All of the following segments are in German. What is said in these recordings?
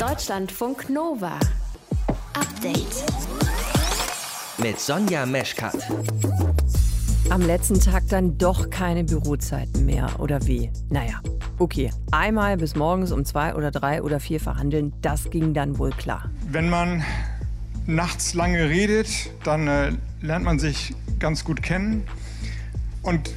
Deutschlandfunk Nova. Update. Mit Sonja Meschkat. Am letzten Tag dann doch keine Bürozeiten mehr, oder wie? Naja, okay. Einmal bis morgens um zwei oder drei oder vier verhandeln, das ging dann wohl klar. Wenn man nachts lange redet, dann äh, lernt man sich ganz gut kennen. Und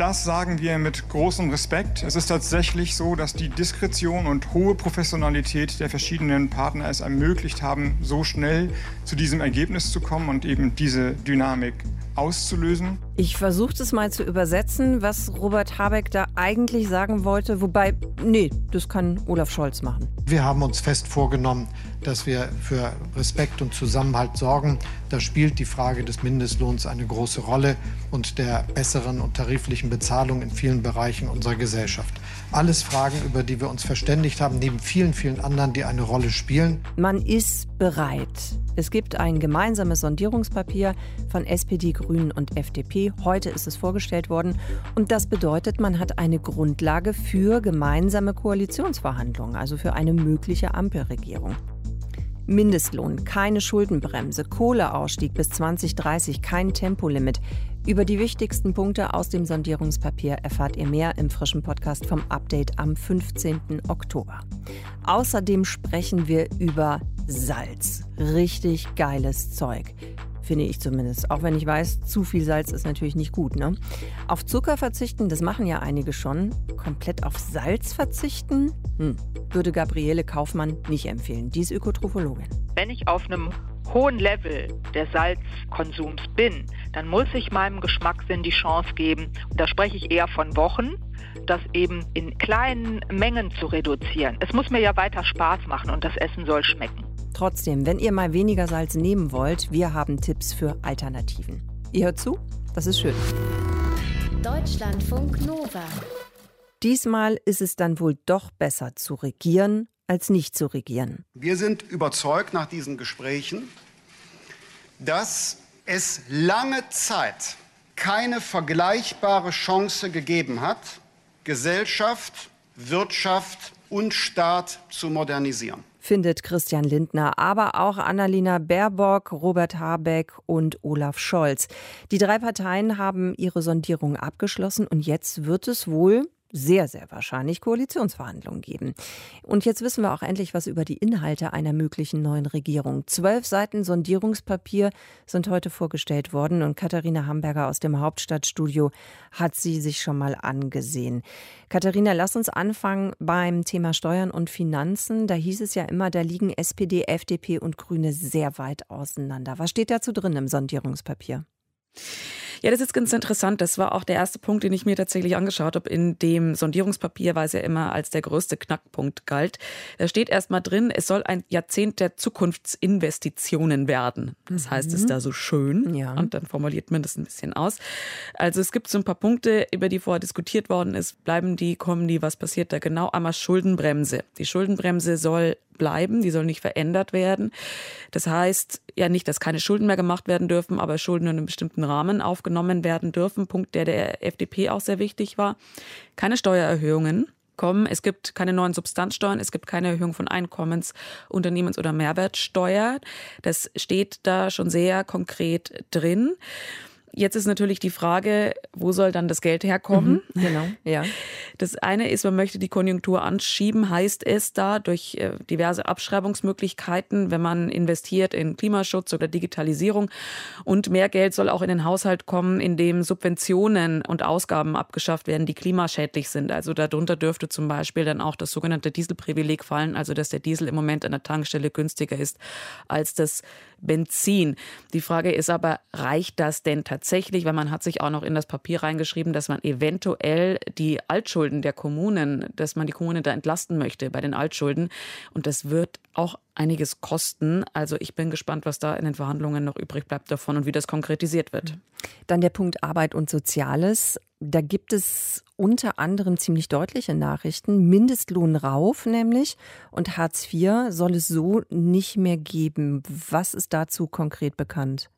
das sagen wir mit großem Respekt. Es ist tatsächlich so, dass die Diskretion und hohe Professionalität der verschiedenen Partner es ermöglicht haben, so schnell zu diesem Ergebnis zu kommen und eben diese Dynamik auszulösen. Ich versuche es mal zu übersetzen, was Robert Habeck da eigentlich sagen wollte. Wobei, nee, das kann Olaf Scholz machen. Wir haben uns fest vorgenommen, dass wir für Respekt und Zusammenhalt sorgen. Da spielt die Frage des Mindestlohns eine große Rolle und der besseren und tariflichen Bezahlung in vielen Bereichen unserer Gesellschaft. Alles Fragen, über die wir uns verständigt haben, neben vielen, vielen anderen, die eine Rolle spielen. Man ist bereit. Es gibt ein gemeinsames Sondierungspapier von SPD, Grünen und FDP. Heute ist es vorgestellt worden. Und das bedeutet, man hat eine Grundlage für gemeinsame Koalitionsverhandlungen, also für eine mögliche Ampelregierung. Mindestlohn, keine Schuldenbremse, Kohleausstieg bis 2030, kein Tempolimit. Über die wichtigsten Punkte aus dem Sondierungspapier erfahrt ihr mehr im frischen Podcast vom Update am 15. Oktober. Außerdem sprechen wir über Salz. Richtig geiles Zeug finde ich zumindest. Auch wenn ich weiß, zu viel Salz ist natürlich nicht gut. Ne? Auf Zucker verzichten, das machen ja einige schon. Komplett auf Salz verzichten, hm, würde Gabriele Kaufmann nicht empfehlen. Die ist Ökotrophologin. Wenn ich auf einem hohen Level des Salzkonsums bin, dann muss ich meinem Geschmackssinn die Chance geben, und da spreche ich eher von Wochen, das eben in kleinen Mengen zu reduzieren. Es muss mir ja weiter Spaß machen und das Essen soll schmecken. Trotzdem, wenn ihr mal weniger Salz nehmen wollt, wir haben Tipps für Alternativen. Ihr hört zu? Das ist schön. Deutschlandfunk Nova. Diesmal ist es dann wohl doch besser zu regieren, als nicht zu regieren. Wir sind überzeugt nach diesen Gesprächen, dass es lange Zeit keine vergleichbare Chance gegeben hat, Gesellschaft, Wirtschaft und Staat zu modernisieren findet Christian Lindner, aber auch Annalena Baerbock, Robert Habeck und Olaf Scholz. Die drei Parteien haben ihre Sondierung abgeschlossen und jetzt wird es wohl sehr, sehr wahrscheinlich Koalitionsverhandlungen geben. Und jetzt wissen wir auch endlich was über die Inhalte einer möglichen neuen Regierung. Zwölf Seiten Sondierungspapier sind heute vorgestellt worden und Katharina Hamburger aus dem Hauptstadtstudio hat sie sich schon mal angesehen. Katharina, lass uns anfangen beim Thema Steuern und Finanzen. Da hieß es ja immer, da liegen SPD, FDP und Grüne sehr weit auseinander. Was steht dazu drin im Sondierungspapier? Ja, das ist ganz interessant. Das war auch der erste Punkt, den ich mir tatsächlich angeschaut habe. In dem Sondierungspapier, weil es ja immer als der größte Knackpunkt galt. Da steht erst mal drin, es soll ein Jahrzehnt der Zukunftsinvestitionen werden. Das mhm. heißt, es ist da so schön. Ja. Und dann formuliert man das ein bisschen aus. Also es gibt so ein paar Punkte, über die vorher diskutiert worden ist. Bleiben die, kommen die, was passiert da genau? Einmal Schuldenbremse. Die Schuldenbremse soll bleiben, die soll nicht verändert werden. Das heißt ja nicht, dass keine Schulden mehr gemacht werden dürfen, aber Schulden in einem bestimmten Rahmen aufgenommen werden dürfen. Punkt, der der FDP auch sehr wichtig war. Keine Steuererhöhungen kommen. Es gibt keine neuen Substanzsteuern, es gibt keine Erhöhung von Einkommens-, Unternehmens- oder Mehrwertsteuer. Das steht da schon sehr konkret drin. Jetzt ist natürlich die Frage, wo soll dann das Geld herkommen? Mhm, genau, ja. Das eine ist, man möchte die Konjunktur anschieben, heißt es da durch äh, diverse Abschreibungsmöglichkeiten, wenn man investiert in Klimaschutz oder Digitalisierung. Und mehr Geld soll auch in den Haushalt kommen, in dem Subventionen und Ausgaben abgeschafft werden, die klimaschädlich sind. Also darunter dürfte zum Beispiel dann auch das sogenannte Dieselprivileg fallen, also dass der Diesel im Moment an der Tankstelle günstiger ist als das Benzin. Die Frage ist aber, reicht das denn tatsächlich? Weil man hat sich auch noch in das Papier reingeschrieben, dass man eventuell die Altschulden der Kommunen, dass man die Kommunen da entlasten möchte bei den Altschulden. Und das wird auch einiges kosten. Also ich bin gespannt, was da in den Verhandlungen noch übrig bleibt davon und wie das konkretisiert wird. Dann der Punkt Arbeit und Soziales. Da gibt es unter anderem ziemlich deutliche Nachrichten. Mindestlohn rauf nämlich und Hartz IV soll es so nicht mehr geben. Was ist dazu konkret bekannt?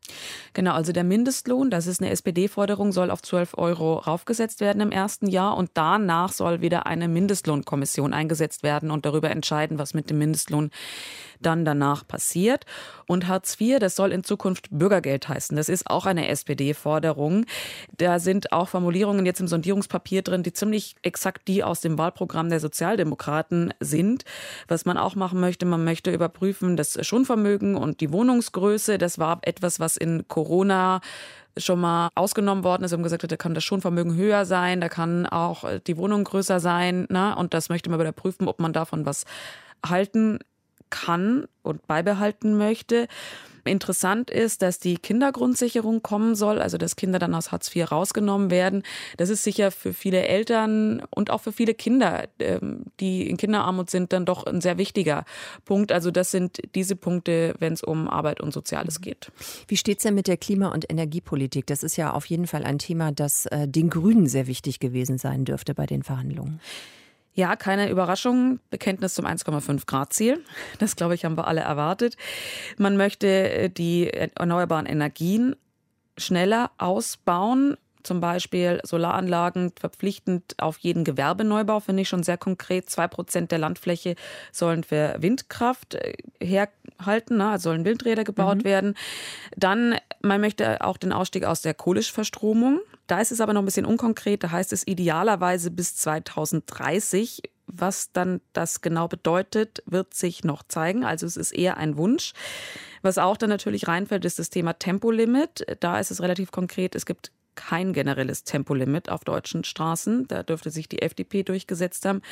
Genau, also der Mindestlohn, das ist eine SPD-Forderung, soll auf 12 Euro raufgesetzt werden im ersten Jahr und danach soll wieder eine Mindestlohnkommission eingesetzt werden und darüber entscheiden, was mit dem Mindestlohn dann danach passiert. Und Hartz IV, das soll in Zukunft Bürgergeld heißen. Das ist auch eine SPD-Forderung. Da sind auch Formulierungen jetzt im Sondierungspapier drin, die ziemlich exakt die aus dem Wahlprogramm der Sozialdemokraten sind. Was man auch machen möchte, man möchte überprüfen das Schonvermögen und die Wohnungsgröße. Das war etwas, was in Corona schon mal ausgenommen worden ist und gesagt hat, da kann das Schonvermögen höher sein, da kann auch die Wohnung größer sein. Ne? Und das möchte man wieder prüfen, ob man davon was halten kann und beibehalten möchte. Interessant ist, dass die Kindergrundsicherung kommen soll, also dass Kinder dann aus Hartz IV rausgenommen werden. Das ist sicher für viele Eltern und auch für viele Kinder, ähm, die in Kinderarmut sind, dann doch ein sehr wichtiger Punkt. Also das sind diese Punkte, wenn es um Arbeit und Soziales geht. Wie steht es denn mit der Klima- und Energiepolitik? Das ist ja auf jeden Fall ein Thema, das äh, den Grünen sehr wichtig gewesen sein dürfte bei den Verhandlungen. Ja, keine Überraschung. Bekenntnis zum 1,5 Grad Ziel. Das, glaube ich, haben wir alle erwartet. Man möchte äh, die erneuerbaren Energien schneller ausbauen. Zum Beispiel Solaranlagen verpflichtend auf jeden Gewerbeneubau, finde ich schon sehr konkret. Zwei Prozent der Landfläche sollen für Windkraft äh, herhalten, ne? also sollen Windräder gebaut mhm. werden. Dann, man möchte auch den Ausstieg aus der Kohleverstromung. Da ist es aber noch ein bisschen unkonkret. Da heißt es idealerweise bis 2030. Was dann das genau bedeutet, wird sich noch zeigen. Also es ist eher ein Wunsch. Was auch dann natürlich reinfällt, ist das Thema Tempolimit. Da ist es relativ konkret. Es gibt kein generelles Tempolimit auf deutschen Straßen. Da dürfte sich die FDP durchgesetzt haben.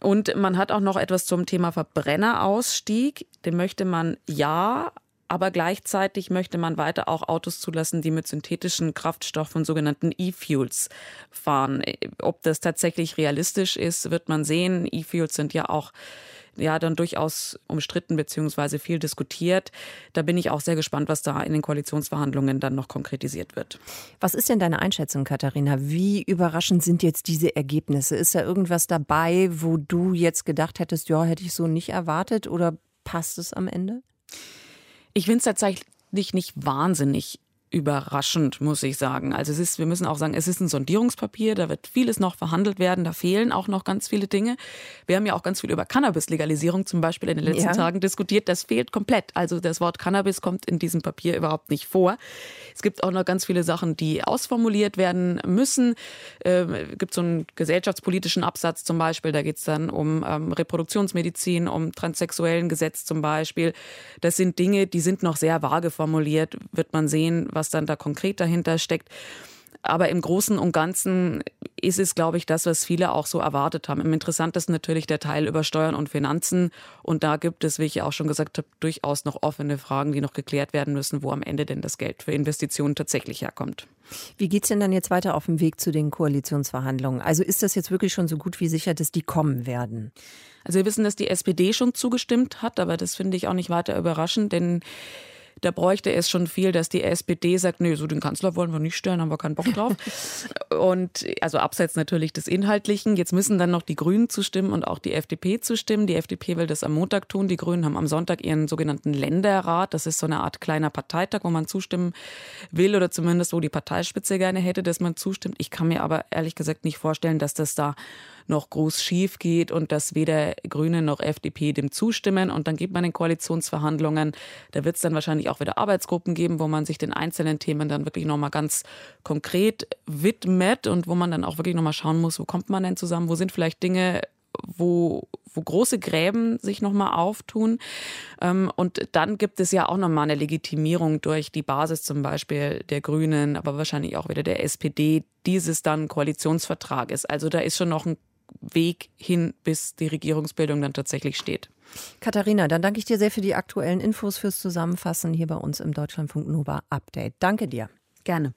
Und man hat auch noch etwas zum Thema Verbrennerausstieg. Den möchte man ja, aber gleichzeitig möchte man weiter auch Autos zulassen, die mit synthetischen Kraftstoffen, sogenannten E-Fuels, fahren. Ob das tatsächlich realistisch ist, wird man sehen. E-Fuels sind ja auch ja dann durchaus umstritten bzw. viel diskutiert. Da bin ich auch sehr gespannt, was da in den Koalitionsverhandlungen dann noch konkretisiert wird. Was ist denn deine Einschätzung, Katharina? Wie überraschend sind jetzt diese Ergebnisse? Ist da irgendwas dabei, wo du jetzt gedacht hättest, ja, hätte ich so nicht erwartet oder passt es am Ende? Ich finde es tatsächlich nicht wahnsinnig überraschend, muss ich sagen. Also es ist, wir müssen auch sagen, es ist ein Sondierungspapier, da wird vieles noch verhandelt werden, da fehlen auch noch ganz viele Dinge. Wir haben ja auch ganz viel über Cannabis-Legalisierung zum Beispiel in den letzten ja. Tagen diskutiert. Das fehlt komplett. Also das Wort Cannabis kommt in diesem Papier überhaupt nicht vor. Es gibt auch noch ganz viele Sachen, die ausformuliert werden müssen. Ähm, es gibt so einen gesellschaftspolitischen Absatz zum Beispiel, da geht es dann um ähm, Reproduktionsmedizin, um transsexuellen Gesetz zum Beispiel. Das sind Dinge, die sind noch sehr vage formuliert, wird man sehen, was was dann da konkret dahinter steckt. Aber im Großen und Ganzen ist es, glaube ich, das, was viele auch so erwartet haben. Im interessantesten natürlich der Teil über Steuern und Finanzen. Und da gibt es, wie ich auch schon gesagt habe, durchaus noch offene Fragen, die noch geklärt werden müssen, wo am Ende denn das Geld für Investitionen tatsächlich herkommt. Wie geht es denn dann jetzt weiter auf dem Weg zu den Koalitionsverhandlungen? Also ist das jetzt wirklich schon so gut wie sicher, dass die kommen werden? Also wir wissen, dass die SPD schon zugestimmt hat, aber das finde ich auch nicht weiter überraschend, denn da bräuchte es schon viel, dass die SPD sagt, nee, so den Kanzler wollen wir nicht stellen, haben wir keinen Bock drauf. und also abseits natürlich des Inhaltlichen. Jetzt müssen dann noch die Grünen zustimmen und auch die FDP zustimmen. Die FDP will das am Montag tun. Die Grünen haben am Sonntag ihren sogenannten Länderrat. Das ist so eine Art kleiner Parteitag, wo man zustimmen will oder zumindest wo die Parteispitze gerne hätte, dass man zustimmt. Ich kann mir aber ehrlich gesagt nicht vorstellen, dass das da noch groß schief geht und dass weder Grüne noch FDP dem zustimmen. Und dann geht man in Koalitionsverhandlungen. Da wird es dann wahrscheinlich auch wieder Arbeitsgruppen geben, wo man sich den einzelnen Themen dann wirklich nochmal ganz konkret widmet und wo man dann auch wirklich nochmal schauen muss, wo kommt man denn zusammen, wo sind vielleicht Dinge, wo, wo große Gräben sich nochmal auftun. Ähm, und dann gibt es ja auch nochmal eine Legitimierung durch die Basis zum Beispiel der Grünen, aber wahrscheinlich auch wieder der SPD, dieses dann Koalitionsvertrag ist. Also da ist schon noch ein Weg hin, bis die Regierungsbildung dann tatsächlich steht. Katharina, dann danke ich dir sehr für die aktuellen Infos fürs Zusammenfassen hier bei uns im Deutschlandfunk Nova Update. Danke dir. Gerne.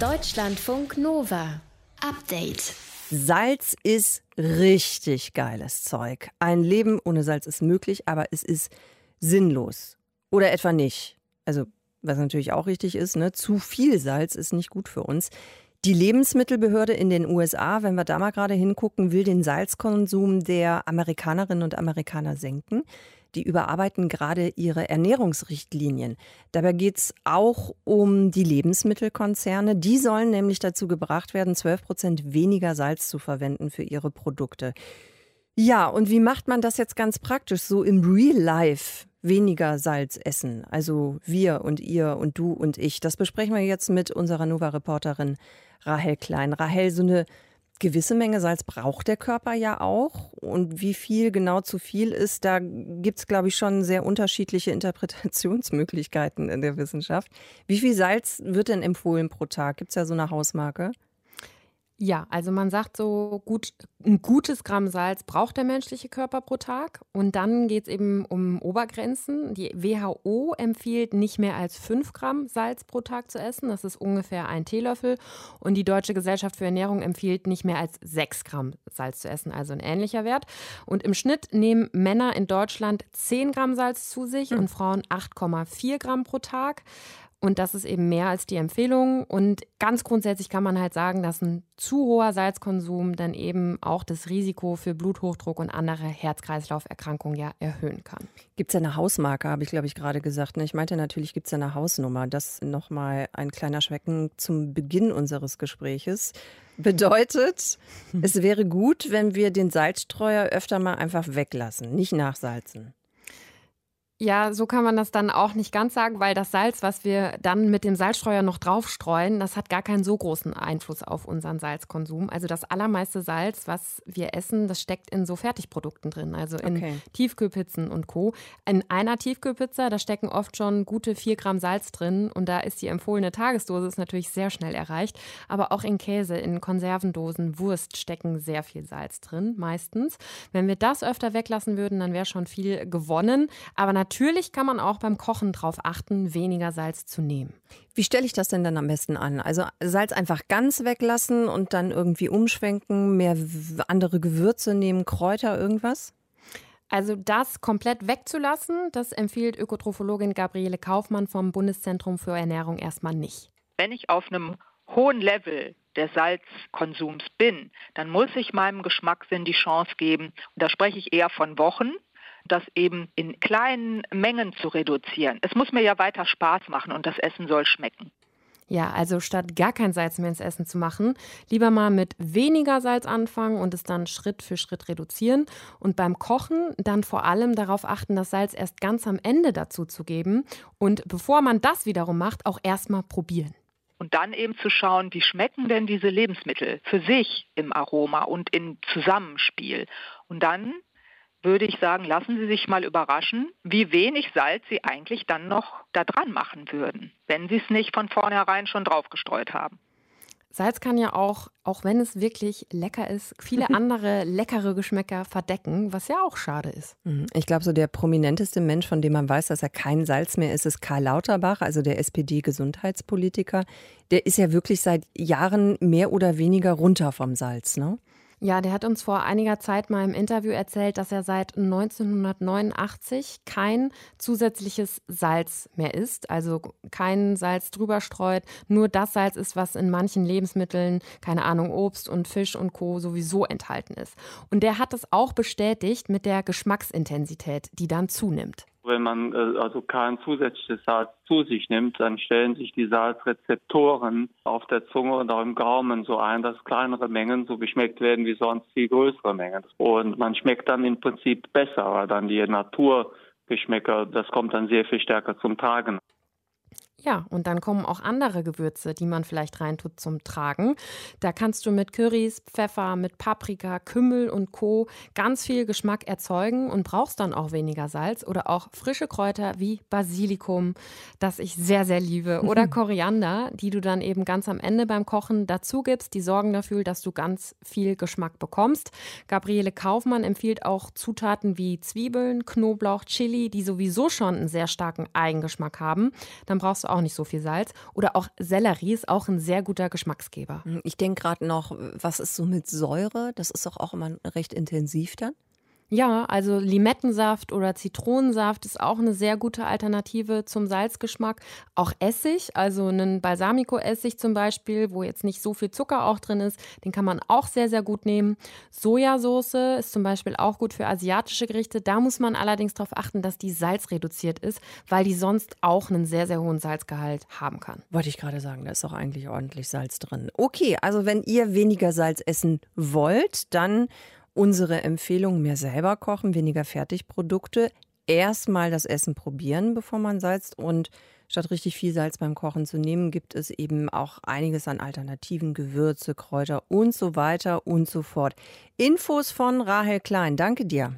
Deutschlandfunk Nova Update. Salz ist richtig geiles Zeug. Ein Leben ohne Salz ist möglich, aber es ist sinnlos. Oder etwa nicht. Also, was natürlich auch richtig ist, ne? zu viel Salz ist nicht gut für uns. Die Lebensmittelbehörde in den USA, wenn wir da mal gerade hingucken, will den Salzkonsum der Amerikanerinnen und Amerikaner senken. Die überarbeiten gerade ihre Ernährungsrichtlinien. Dabei geht es auch um die Lebensmittelkonzerne. Die sollen nämlich dazu gebracht werden, 12 Prozent weniger Salz zu verwenden für ihre Produkte. Ja, und wie macht man das jetzt ganz praktisch, so im Real Life? Weniger Salz essen. Also wir und ihr und du und ich. Das besprechen wir jetzt mit unserer Nova-Reporterin Rahel Klein. Rahel, so eine gewisse Menge Salz braucht der Körper ja auch. Und wie viel genau zu viel ist, da gibt es, glaube ich, schon sehr unterschiedliche Interpretationsmöglichkeiten in der Wissenschaft. Wie viel Salz wird denn empfohlen pro Tag? Gibt es ja so eine Hausmarke? Ja, also man sagt so, gut, ein gutes Gramm Salz braucht der menschliche Körper pro Tag. Und dann geht es eben um Obergrenzen. Die WHO empfiehlt nicht mehr als 5 Gramm Salz pro Tag zu essen. Das ist ungefähr ein Teelöffel. Und die Deutsche Gesellschaft für Ernährung empfiehlt nicht mehr als 6 Gramm Salz zu essen, also ein ähnlicher Wert. Und im Schnitt nehmen Männer in Deutschland 10 Gramm Salz zu sich mhm. und Frauen 8,4 Gramm pro Tag. Und das ist eben mehr als die Empfehlung. Und ganz grundsätzlich kann man halt sagen, dass ein zu hoher Salzkonsum dann eben auch das Risiko für Bluthochdruck und andere Herz-Kreislauf-Erkrankungen ja erhöhen kann. Gibt es ja eine Hausmarke, habe ich glaube ich gerade gesagt. Ne? Ich meinte natürlich, gibt es ja eine Hausnummer. Das nochmal ein kleiner Schwecken zum Beginn unseres Gespräches. Bedeutet, es wäre gut, wenn wir den Salzstreuer öfter mal einfach weglassen, nicht nachsalzen. Ja, so kann man das dann auch nicht ganz sagen, weil das Salz, was wir dann mit dem Salzstreuer noch draufstreuen, das hat gar keinen so großen Einfluss auf unseren Salzkonsum. Also das allermeiste Salz, was wir essen, das steckt in so Fertigprodukten drin, also in okay. Tiefkühlpizzen und Co. In einer Tiefkühlpizza, da stecken oft schon gute vier Gramm Salz drin und da ist die empfohlene Tagesdosis natürlich sehr schnell erreicht. Aber auch in Käse, in Konservendosen, Wurst stecken sehr viel Salz drin, meistens. Wenn wir das öfter weglassen würden, dann wäre schon viel gewonnen. Aber natürlich Natürlich kann man auch beim Kochen darauf achten, weniger Salz zu nehmen. Wie stelle ich das denn dann am besten an? Also Salz einfach ganz weglassen und dann irgendwie umschwenken, mehr andere Gewürze nehmen, Kräuter, irgendwas? Also das komplett wegzulassen, das empfiehlt Ökotrophologin Gabriele Kaufmann vom Bundeszentrum für Ernährung erstmal nicht. Wenn ich auf einem hohen Level des Salzkonsums bin, dann muss ich meinem Geschmackssinn die Chance geben, und da spreche ich eher von Wochen, das eben in kleinen Mengen zu reduzieren. Es muss mir ja weiter Spaß machen und das Essen soll schmecken. Ja, also statt gar kein Salz mehr ins Essen zu machen, lieber mal mit weniger Salz anfangen und es dann Schritt für Schritt reduzieren. Und beim Kochen dann vor allem darauf achten, das Salz erst ganz am Ende dazu zu geben. Und bevor man das wiederum macht, auch erstmal probieren. Und dann eben zu schauen, wie schmecken denn diese Lebensmittel für sich im Aroma und im Zusammenspiel. Und dann würde ich sagen, lassen Sie sich mal überraschen, wie wenig Salz Sie eigentlich dann noch da dran machen würden, wenn Sie es nicht von vornherein schon draufgestreut haben. Salz kann ja auch, auch wenn es wirklich lecker ist, viele andere leckere Geschmäcker verdecken, was ja auch schade ist. Mhm. Ich glaube, so der prominenteste Mensch, von dem man weiß, dass er kein Salz mehr ist, ist Karl Lauterbach, also der SPD-Gesundheitspolitiker. Der ist ja wirklich seit Jahren mehr oder weniger runter vom Salz, ne? Ja, der hat uns vor einiger Zeit mal im Interview erzählt, dass er seit 1989 kein zusätzliches Salz mehr isst, also kein Salz drüber streut, nur das Salz ist, was in manchen Lebensmitteln, keine Ahnung, Obst und Fisch und Co. sowieso enthalten ist. Und der hat es auch bestätigt mit der Geschmacksintensität, die dann zunimmt. Wenn man äh, also kein zusätzliches Salz zu sich nimmt, dann stellen sich die Salzrezeptoren auf der Zunge und auch im Gaumen so ein, dass kleinere Mengen so geschmeckt werden wie sonst viel größere Mengen. Und man schmeckt dann im Prinzip besser, weil dann die Naturgeschmäcker, das kommt dann sehr viel stärker zum Tragen. Ja, und dann kommen auch andere Gewürze, die man vielleicht reintut zum Tragen. Da kannst du mit Currys, Pfeffer, mit Paprika, Kümmel und Co. ganz viel Geschmack erzeugen und brauchst dann auch weniger Salz oder auch frische Kräuter wie Basilikum, das ich sehr, sehr liebe, oder Koriander, die du dann eben ganz am Ende beim Kochen dazu gibst. Die sorgen dafür, dass du ganz viel Geschmack bekommst. Gabriele Kaufmann empfiehlt auch Zutaten wie Zwiebeln, Knoblauch, Chili, die sowieso schon einen sehr starken Eigengeschmack haben. Dann brauchst du auch nicht so viel Salz. Oder auch Sellerie ist auch ein sehr guter Geschmacksgeber. Hm, ich denke gerade noch, was ist so mit Säure? Das ist doch auch immer recht intensiv dann. Ja, also Limettensaft oder Zitronensaft ist auch eine sehr gute Alternative zum Salzgeschmack. Auch Essig, also einen Balsamico-Essig zum Beispiel, wo jetzt nicht so viel Zucker auch drin ist, den kann man auch sehr, sehr gut nehmen. Sojasauce ist zum Beispiel auch gut für asiatische Gerichte. Da muss man allerdings darauf achten, dass die salzreduziert ist, weil die sonst auch einen sehr, sehr hohen Salzgehalt haben kann. Wollte ich gerade sagen, da ist auch eigentlich ordentlich Salz drin. Okay, also wenn ihr weniger Salz essen wollt, dann unsere Empfehlung, mehr selber kochen, weniger Fertigprodukte, erstmal das Essen probieren, bevor man salzt und statt richtig viel Salz beim Kochen zu nehmen, gibt es eben auch einiges an Alternativen, Gewürze, Kräuter und so weiter und so fort. Infos von Rahel Klein. Danke dir.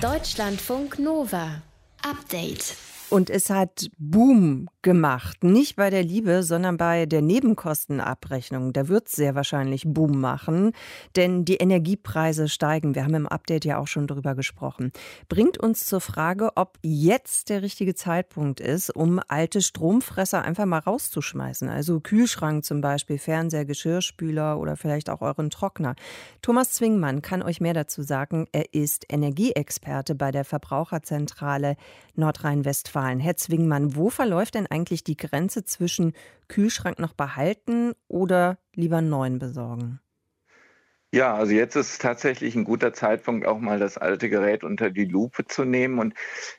Deutschlandfunk Nova. Update. Und es hat Boom gemacht. Nicht bei der Liebe, sondern bei der Nebenkostenabrechnung. Da wird es sehr wahrscheinlich Boom machen, denn die Energiepreise steigen. Wir haben im Update ja auch schon drüber gesprochen. Bringt uns zur Frage, ob jetzt der richtige Zeitpunkt ist, um alte Stromfresser einfach mal rauszuschmeißen. Also Kühlschrank zum Beispiel, Fernseher, Geschirrspüler oder vielleicht auch euren Trockner. Thomas Zwingmann kann euch mehr dazu sagen. Er ist Energieexperte bei der Verbraucherzentrale Nordrhein-Westfalen. Herr Zwingmann, wo verläuft denn eigentlich die Grenze zwischen Kühlschrank noch behalten oder lieber neuen besorgen? Ja, also jetzt ist tatsächlich ein guter Zeitpunkt, auch mal das alte Gerät unter die Lupe zu nehmen. Und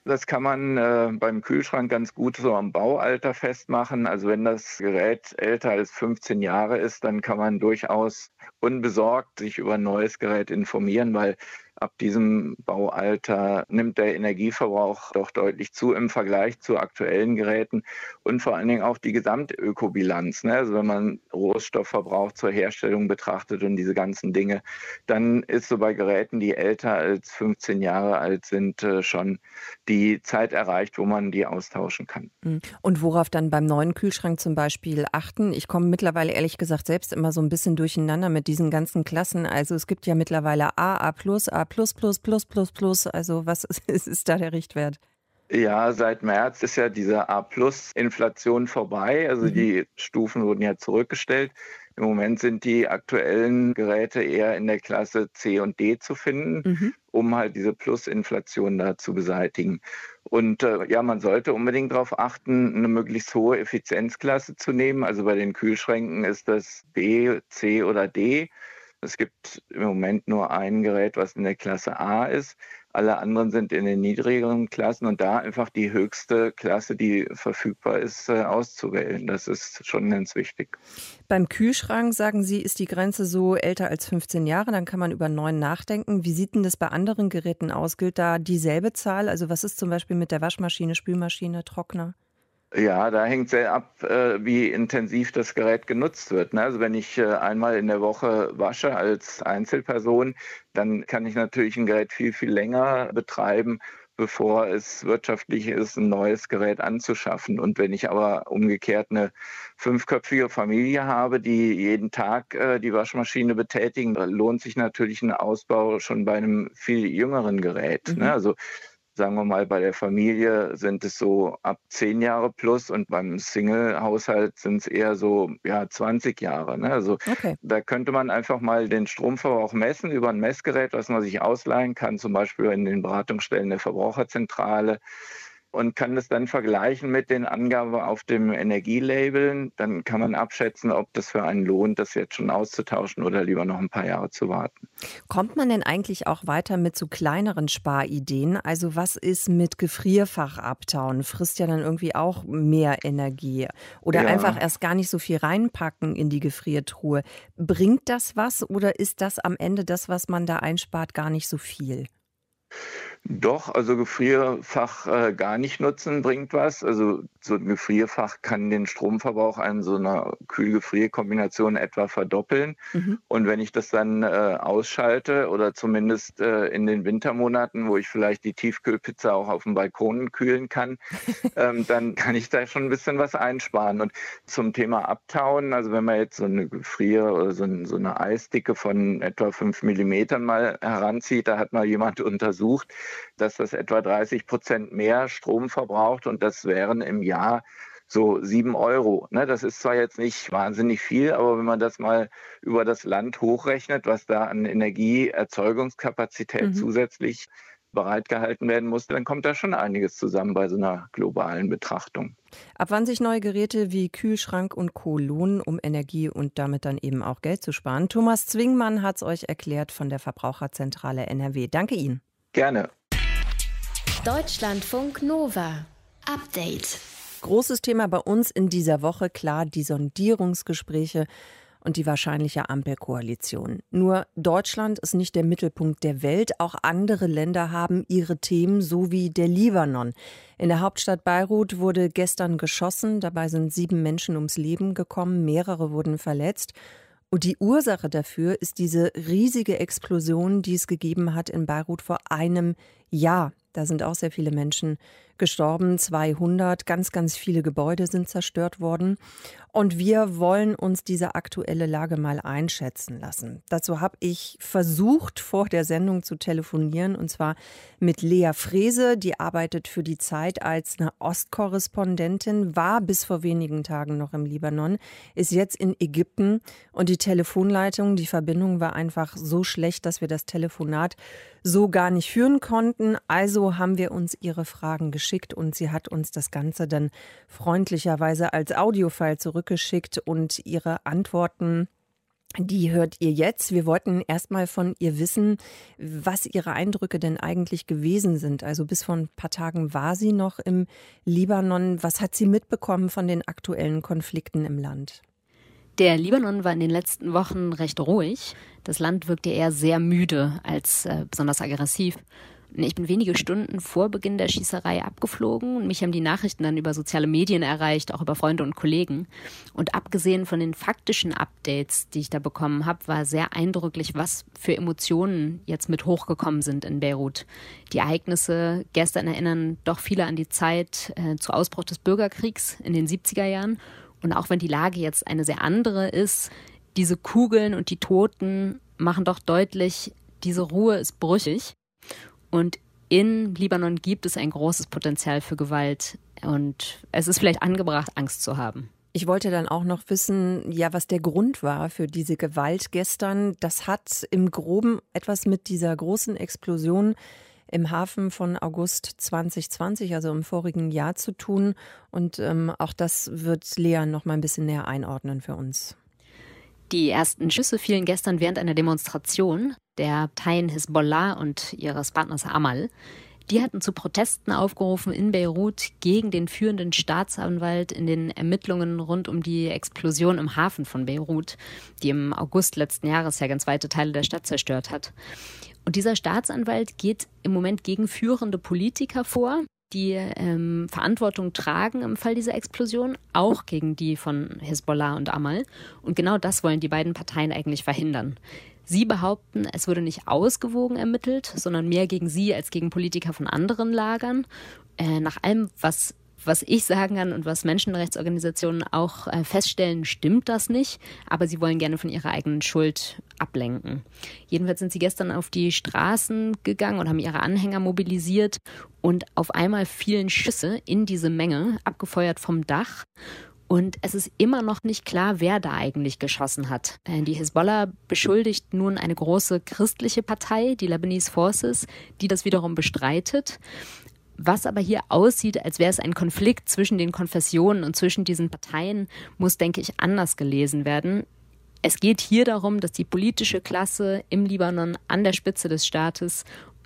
das kann man äh, beim Kühlschrank ganz gut so am Baualter festmachen. Also wenn das Gerät älter als 15 Jahre ist, dann kann man durchaus unbesorgt sich über ein neues Gerät informieren, weil Ab diesem Baualter nimmt der Energieverbrauch doch deutlich zu im Vergleich zu aktuellen Geräten und vor allen Dingen auch die Gesamtökobilanz. Ne? Also wenn man Rohstoffverbrauch zur Herstellung betrachtet und diese ganzen Dinge, dann ist so bei Geräten, die älter als 15 Jahre alt sind, äh, schon die Zeit erreicht, wo man die austauschen kann. Hm. Und worauf dann beim neuen Kühlschrank zum Beispiel achten? Ich komme mittlerweile ehrlich gesagt selbst immer so ein bisschen durcheinander mit diesen ganzen Klassen. Also es gibt ja mittlerweile A, A+, A+, plus, plus, plus, plus, plus. Also was ist, ist da der Richtwert? Ja, seit März ist ja diese A-Plus-Inflation vorbei. Also mhm. die Stufen wurden ja zurückgestellt. Im Moment sind die aktuellen Geräte eher in der Klasse C und D zu finden, mhm. um halt diese Plus-Inflation da zu beseitigen. Und äh, ja, man sollte unbedingt darauf achten, eine möglichst hohe Effizienzklasse zu nehmen. Also bei den Kühlschränken ist das B, C oder D. Es gibt im Moment nur ein Gerät, was in der Klasse A ist. Alle anderen sind in den niedrigeren Klassen und da einfach die höchste Klasse, die verfügbar ist, äh, auszuwählen. Das ist schon ganz wichtig. Beim Kühlschrank, sagen Sie, ist die Grenze so älter als 15 Jahre, dann kann man über neun nachdenken. Wie sieht denn das bei anderen Geräten aus? Gilt da dieselbe Zahl? Also was ist zum Beispiel mit der Waschmaschine, Spülmaschine, Trockner? Ja, da hängt sehr ab, äh, wie intensiv das Gerät genutzt wird. Ne? Also wenn ich äh, einmal in der Woche wasche als Einzelperson, dann kann ich natürlich ein Gerät viel, viel länger betreiben, bevor es wirtschaftlich ist, ein neues Gerät anzuschaffen. Und wenn ich aber umgekehrt eine fünfköpfige Familie habe, die jeden Tag äh, die Waschmaschine betätigen, lohnt sich natürlich ein Ausbau schon bei einem viel jüngeren Gerät. Ne? Mhm. Ne? Also sagen wir mal, bei der Familie sind es so ab zehn Jahre plus und beim Single-Haushalt sind es eher so ja, 20 Jahre. Ne? Also okay. da könnte man einfach mal den Stromverbrauch messen über ein Messgerät, was man sich ausleihen kann, zum Beispiel in den Beratungsstellen der Verbraucherzentrale und kann das dann vergleichen mit den Angaben auf dem Energielabel. Dann kann man abschätzen, ob das für einen lohnt, das jetzt schon auszutauschen oder lieber noch ein paar Jahre zu warten. Kommt man denn eigentlich auch weiter mit so kleineren Sparideen? Also was ist mit Gefrierfach abtauen? Frisst ja dann irgendwie auch mehr Energie. Oder ja. einfach erst gar nicht so viel reinpacken in die Gefriertruhe. Bringt das was oder ist das am Ende das, was man da einspart, gar nicht so viel? Doch, also Gefrierfach äh, gar nicht nutzen bringt was. Also so ein Gefrierfach kann den Stromverbrauch an so einer Kühl-Gefrier-Kombination etwa verdoppeln. Mhm. Und wenn ich das dann äh, ausschalte oder zumindest äh, in den Wintermonaten, wo ich vielleicht die Tiefkühlpizza auch auf dem Balkon kühlen kann, ähm, dann kann ich da schon ein bisschen was einsparen. Und zum Thema Abtauen, also wenn man jetzt so eine Gefrier- oder so, ein, so eine Eisdicke von etwa fünf Millimetern mal heranzieht, da hat mal jemand untersucht, dass das etwa 30 Prozent mehr Strom verbraucht und das wären im Jahr so sieben Euro. Ne? Das ist zwar jetzt nicht wahnsinnig viel, aber wenn man das mal über das Land hochrechnet, was da an Energieerzeugungskapazität mhm. zusätzlich bereitgehalten werden muss, dann kommt da schon einiges zusammen bei so einer globalen Betrachtung. Ab wann sich neue Geräte wie Kühlschrank und Co. lohnen, um Energie und damit dann eben auch Geld zu sparen? Thomas Zwingmann hat es euch erklärt von der Verbraucherzentrale NRW. Danke Ihnen. Gerne. Deutschlandfunk Nova. Update. Großes Thema bei uns in dieser Woche, klar, die Sondierungsgespräche und die wahrscheinliche Ampelkoalition. Nur Deutschland ist nicht der Mittelpunkt der Welt. Auch andere Länder haben ihre Themen, so wie der Libanon. In der Hauptstadt Beirut wurde gestern geschossen. Dabei sind sieben Menschen ums Leben gekommen. Mehrere wurden verletzt. Und die Ursache dafür ist diese riesige Explosion, die es gegeben hat in Beirut vor einem Jahr. Da sind auch sehr viele Menschen gestorben, 200, ganz, ganz viele Gebäude sind zerstört worden. Und wir wollen uns diese aktuelle Lage mal einschätzen lassen. Dazu habe ich versucht, vor der Sendung zu telefonieren, und zwar mit Lea Frese, die arbeitet für die Zeit als eine Ostkorrespondentin, war bis vor wenigen Tagen noch im Libanon, ist jetzt in Ägypten und die Telefonleitung, die Verbindung war einfach so schlecht, dass wir das Telefonat so gar nicht führen konnten. Also haben wir uns ihre Fragen geschickt und sie hat uns das Ganze dann freundlicherweise als Audiofile zurückgeschickt und ihre Antworten die hört ihr jetzt. Wir wollten erstmal von ihr wissen, was ihre Eindrücke denn eigentlich gewesen sind. Also bis vor ein paar Tagen war sie noch im Libanon. Was hat sie mitbekommen von den aktuellen Konflikten im Land? Der Libanon war in den letzten Wochen recht ruhig. Das Land wirkte eher sehr müde als äh, besonders aggressiv. Ich bin wenige Stunden vor Beginn der Schießerei abgeflogen und mich haben die Nachrichten dann über soziale Medien erreicht, auch über Freunde und Kollegen. Und abgesehen von den faktischen Updates, die ich da bekommen habe, war sehr eindrücklich, was für Emotionen jetzt mit hochgekommen sind in Beirut. Die Ereignisse gestern erinnern doch viele an die Zeit äh, zu Ausbruch des Bürgerkriegs in den 70er Jahren und auch wenn die Lage jetzt eine sehr andere ist, diese Kugeln und die Toten machen doch deutlich, diese Ruhe ist brüchig. Und in Libanon gibt es ein großes Potenzial für Gewalt. Und es ist vielleicht angebracht, Angst zu haben. Ich wollte dann auch noch wissen, ja, was der Grund war für diese Gewalt gestern. Das hat im Groben etwas mit dieser großen Explosion im Hafen von August 2020, also im vorigen Jahr zu tun. Und ähm, auch das wird Lea noch mal ein bisschen näher einordnen für uns. Die ersten Schüsse fielen gestern während einer Demonstration der Parteien Hisbollah und ihres Partners Amal. Die hatten zu Protesten aufgerufen in Beirut gegen den führenden Staatsanwalt in den Ermittlungen rund um die Explosion im Hafen von Beirut, die im August letzten Jahres ja ganz weite Teile der Stadt zerstört hat. Und dieser Staatsanwalt geht im Moment gegen führende Politiker vor, die ähm, Verantwortung tragen im Fall dieser Explosion, auch gegen die von Hezbollah und Amal. Und genau das wollen die beiden Parteien eigentlich verhindern. Sie behaupten, es wurde nicht ausgewogen ermittelt, sondern mehr gegen sie als gegen Politiker von anderen Lagern. Äh, nach allem, was was ich sagen kann und was Menschenrechtsorganisationen auch äh, feststellen, stimmt das nicht, aber sie wollen gerne von ihrer eigenen Schuld ablenken. Jedenfalls sind sie gestern auf die Straßen gegangen und haben ihre Anhänger mobilisiert und auf einmal fielen Schüsse in diese Menge, abgefeuert vom Dach. Und es ist immer noch nicht klar, wer da eigentlich geschossen hat. Äh, die Hisbollah beschuldigt nun eine große christliche Partei, die Lebanese Forces, die das wiederum bestreitet. Was aber hier aussieht, als wäre es ein Konflikt zwischen den Konfessionen und zwischen diesen Parteien, muss, denke ich, anders gelesen werden. Es geht hier darum, dass die politische Klasse im Libanon an der Spitze des Staates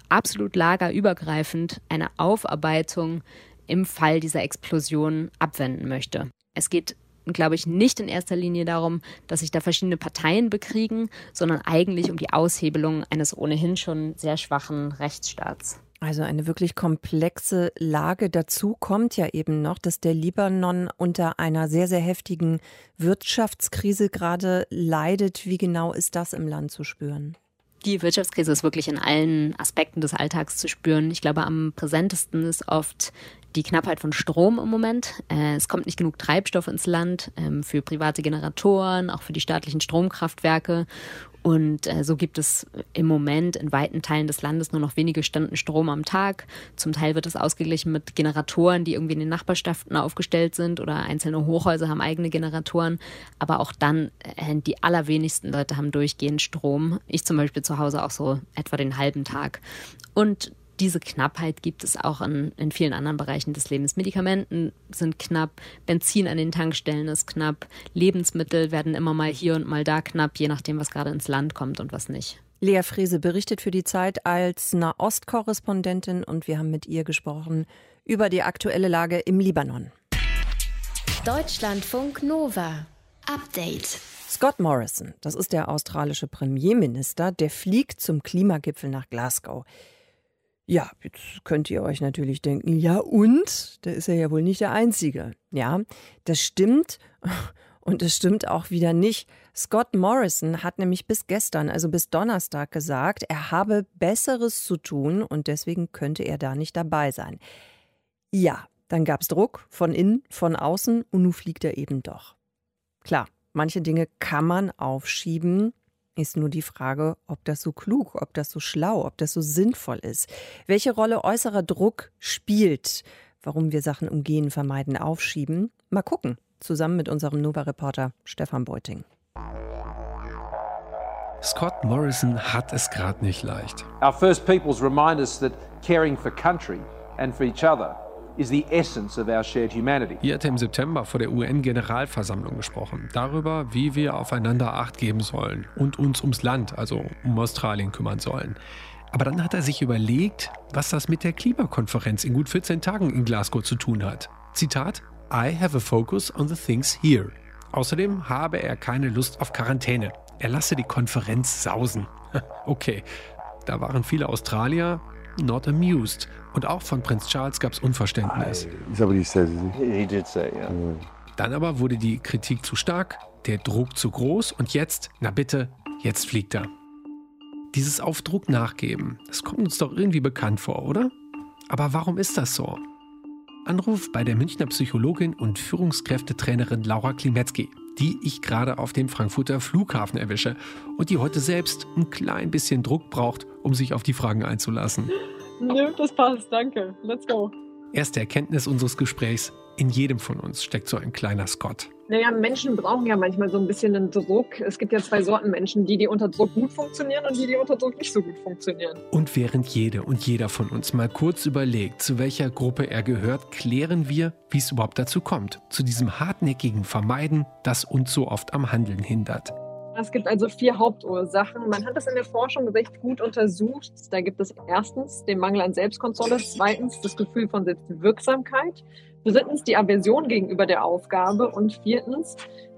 absolut lagerübergreifend eine Aufarbeitung im Fall dieser Explosion abwenden möchte. Es geht, glaube ich, nicht in erster Linie darum, dass sich da verschiedene Parteien bekriegen, sondern eigentlich um die Aushebelung eines ohnehin schon sehr schwachen Rechtsstaats. Also eine wirklich komplexe Lage. Dazu kommt ja eben noch, dass der Libanon unter einer sehr, sehr heftigen Wirtschaftskrise gerade leidet. Wie genau ist das im Land zu spüren? Die Wirtschaftskrise ist wirklich in allen Aspekten des Alltags zu spüren. Ich glaube, am präsentesten ist oft die Knappheit von Strom im Moment. Äh, es kommt nicht genug Treibstoff ins Land ähm, für private Generatoren, auch für die staatlichen Stromkraftwerke. Und äh, so gibt es im Moment in weiten Teilen des Landes nur noch wenige Stunden Strom am Tag. Zum Teil wird es ausgeglichen mit Generatoren, die irgendwie in den Nachbarschaften aufgestellt sind oder einzelne Hochhäuser haben eigene Generatoren. Aber auch dann, äh, die allerwenigsten Leute haben durchgehend Strom. Ich zum Beispiel zu Hause auch so etwa den halben Tag. Und diese Knappheit gibt es auch in, in vielen anderen Bereichen des Lebens. Medikamenten sind knapp, Benzin an den Tankstellen ist knapp, Lebensmittel werden immer mal hier und mal da knapp, je nachdem, was gerade ins Land kommt und was nicht. Lea Frese berichtet für die Zeit als Nahostkorrespondentin und wir haben mit ihr gesprochen über die aktuelle Lage im Libanon. Deutschlandfunk Nova. Update. Scott Morrison, das ist der australische Premierminister, der fliegt zum Klimagipfel nach Glasgow. Ja, jetzt könnt ihr euch natürlich denken, ja und? Der ist ja, ja wohl nicht der Einzige. Ja, das stimmt und es stimmt auch wieder nicht. Scott Morrison hat nämlich bis gestern, also bis Donnerstag gesagt, er habe Besseres zu tun und deswegen könnte er da nicht dabei sein. Ja, dann gab es Druck von innen, von außen und nun fliegt er eben doch. Klar, manche Dinge kann man aufschieben, ist nur die Frage, ob das so klug, ob das so schlau, ob das so sinnvoll ist. Welche Rolle äußerer Druck spielt, warum wir Sachen umgehen, vermeiden, aufschieben? Mal gucken, zusammen mit unserem Nova-Reporter Stefan Beuting. Scott Morrison hat es gerade nicht leicht. Our First Peoples remind us that caring for country and for each other Hier hat er im September vor der UN-Generalversammlung gesprochen, darüber, wie wir aufeinander Acht geben sollen und uns ums Land, also um Australien kümmern sollen. Aber dann hat er sich überlegt, was das mit der Klimakonferenz in gut 14 Tagen in Glasgow zu tun hat. Zitat: I have a focus on the things here. Außerdem habe er keine Lust auf Quarantäne. Er lasse die Konferenz sausen. Okay, da waren viele Australier not amused. Und auch von Prinz Charles gab es Unverständnis. Dann aber wurde die Kritik zu stark, der Druck zu groß und jetzt, na bitte, jetzt fliegt er. Dieses Auf Druck nachgeben, das kommt uns doch irgendwie bekannt vor, oder? Aber warum ist das so? Anruf bei der Münchner Psychologin und Führungskräftetrainerin Laura Klimetzki, die ich gerade auf dem Frankfurter Flughafen erwische und die heute selbst ein klein bisschen Druck braucht, um sich auf die Fragen einzulassen. Nö, das passt, danke. Let's go. Erste Erkenntnis unseres Gesprächs. In jedem von uns steckt so ein kleiner Scott. Naja, Menschen brauchen ja manchmal so ein bisschen einen Druck. Es gibt ja zwei Sorten Menschen, die, die unter Druck gut funktionieren und die, die unter Druck nicht so gut funktionieren. Und während jede und jeder von uns mal kurz überlegt, zu welcher Gruppe er gehört, klären wir, wie es überhaupt dazu kommt. Zu diesem hartnäckigen Vermeiden, das uns so oft am Handeln hindert. Es gibt also vier Hauptursachen. Man hat das in der Forschung recht gut untersucht. Da gibt es erstens den Mangel an Selbstkontrolle, zweitens das Gefühl von Selbstwirksamkeit, drittens die Aversion gegenüber der Aufgabe und viertens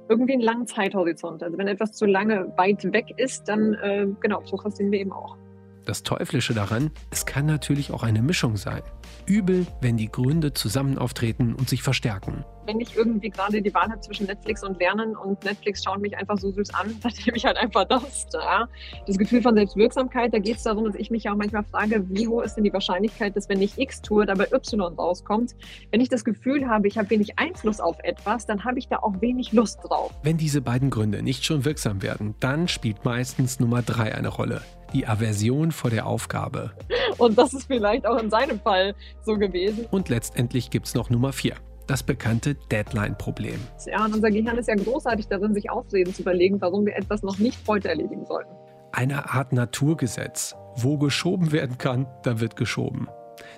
irgendwie einen langen Zeithorizont. Also wenn etwas zu lange weit weg ist, dann äh, genau, prokrastinieren wir eben auch. Das Teuflische daran, es kann natürlich auch eine Mischung sein. Übel, wenn die Gründe zusammen auftreten und sich verstärken. Wenn ich irgendwie gerade die Wahl habe zwischen Netflix und Lernen und Netflix schaut mich einfach so süß an, dann nehme ich halt einfach das. Ja. Das Gefühl von Selbstwirksamkeit, da geht es darum, dass ich mich auch manchmal frage, wie hoch ist denn die Wahrscheinlichkeit, dass wenn ich X tue, dabei Y rauskommt. Wenn ich das Gefühl habe, ich habe wenig Einfluss auf etwas, dann habe ich da auch wenig Lust drauf. Wenn diese beiden Gründe nicht schon wirksam werden, dann spielt meistens Nummer drei eine Rolle die Aversion vor der Aufgabe. Und das ist vielleicht auch in seinem Fall so gewesen. Und letztendlich gibt es noch Nummer vier. Das bekannte Deadline-Problem. Ja, und unser Gehirn ist ja großartig darin, sich Ausreden zu überlegen, warum wir etwas noch nicht heute erledigen sollten. Eine Art Naturgesetz. Wo geschoben werden kann, da wird geschoben.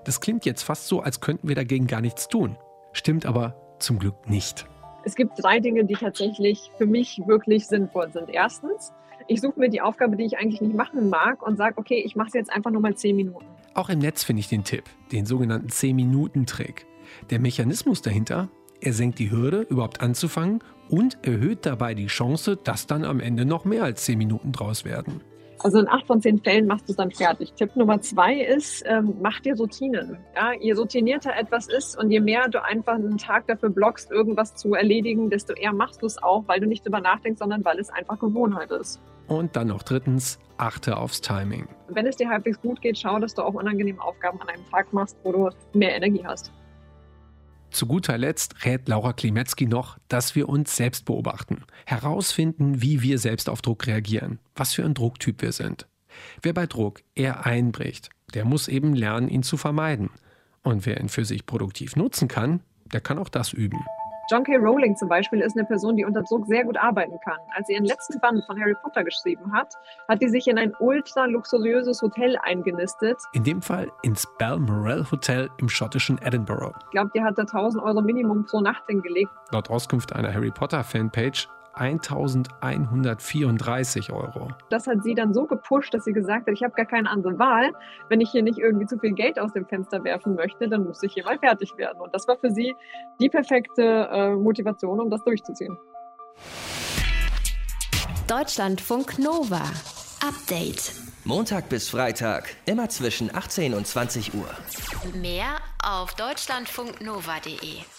Das klingt jetzt fast so, als könnten wir dagegen gar nichts tun. Stimmt aber zum Glück nicht. Es gibt drei Dinge, die tatsächlich für mich wirklich sinnvoll sind. Erstens, ich suche mir die Aufgabe, die ich eigentlich nicht machen mag und sage, okay, ich mache es jetzt einfach nur mal zehn Minuten. Auch im Netz finde ich den Tipp, den sogenannten 10-Minuten-Trick. Der Mechanismus dahinter, er senkt die Hürde, überhaupt anzufangen und erhöht dabei die Chance, dass dann am Ende noch mehr als 10 Minuten draus werden. Also in acht von zehn Fällen machst du es dann fertig. Tipp Nummer zwei ist, ähm, mach dir Routinen. Ja, je routinierter etwas ist und je mehr du einfach einen Tag dafür blockst, irgendwas zu erledigen, desto eher machst du es auch, weil du nicht drüber nachdenkst, sondern weil es einfach Gewohnheit ist. Und dann noch drittens, achte aufs Timing. Wenn es dir halbwegs gut geht, schau, dass du auch unangenehme Aufgaben an einem Tag machst, wo du mehr Energie hast. Zu guter Letzt rät Laura Klimetzki noch, dass wir uns selbst beobachten, herausfinden, wie wir selbst auf Druck reagieren, was für ein Drucktyp wir sind. Wer bei Druck eher einbricht, der muss eben lernen, ihn zu vermeiden. Und wer ihn für sich produktiv nutzen kann, der kann auch das üben. John K. Rowling zum Beispiel ist eine Person, die unter Druck sehr gut arbeiten kann. Als sie ihren letzten Band von Harry Potter geschrieben hat, hat sie sich in ein ultra luxuriöses Hotel eingenistet. In dem Fall ins Balmoral Hotel im schottischen Edinburgh. Ich glaube, die hat da 1000 Euro Minimum pro Nacht hingelegt. Laut Auskunft einer Harry Potter Fanpage 1134 Euro. Das hat sie dann so gepusht, dass sie gesagt hat, ich habe gar keine andere Wahl. Wenn ich hier nicht irgendwie zu viel Geld aus dem Fenster werfen möchte, dann muss ich hier mal fertig werden. Und das war für sie die perfekte äh, Motivation, um das durchzuziehen. Deutschlandfunk Nova. Update. Montag bis Freitag, immer zwischen 18 und 20 Uhr. Mehr auf deutschlandfunknova.de.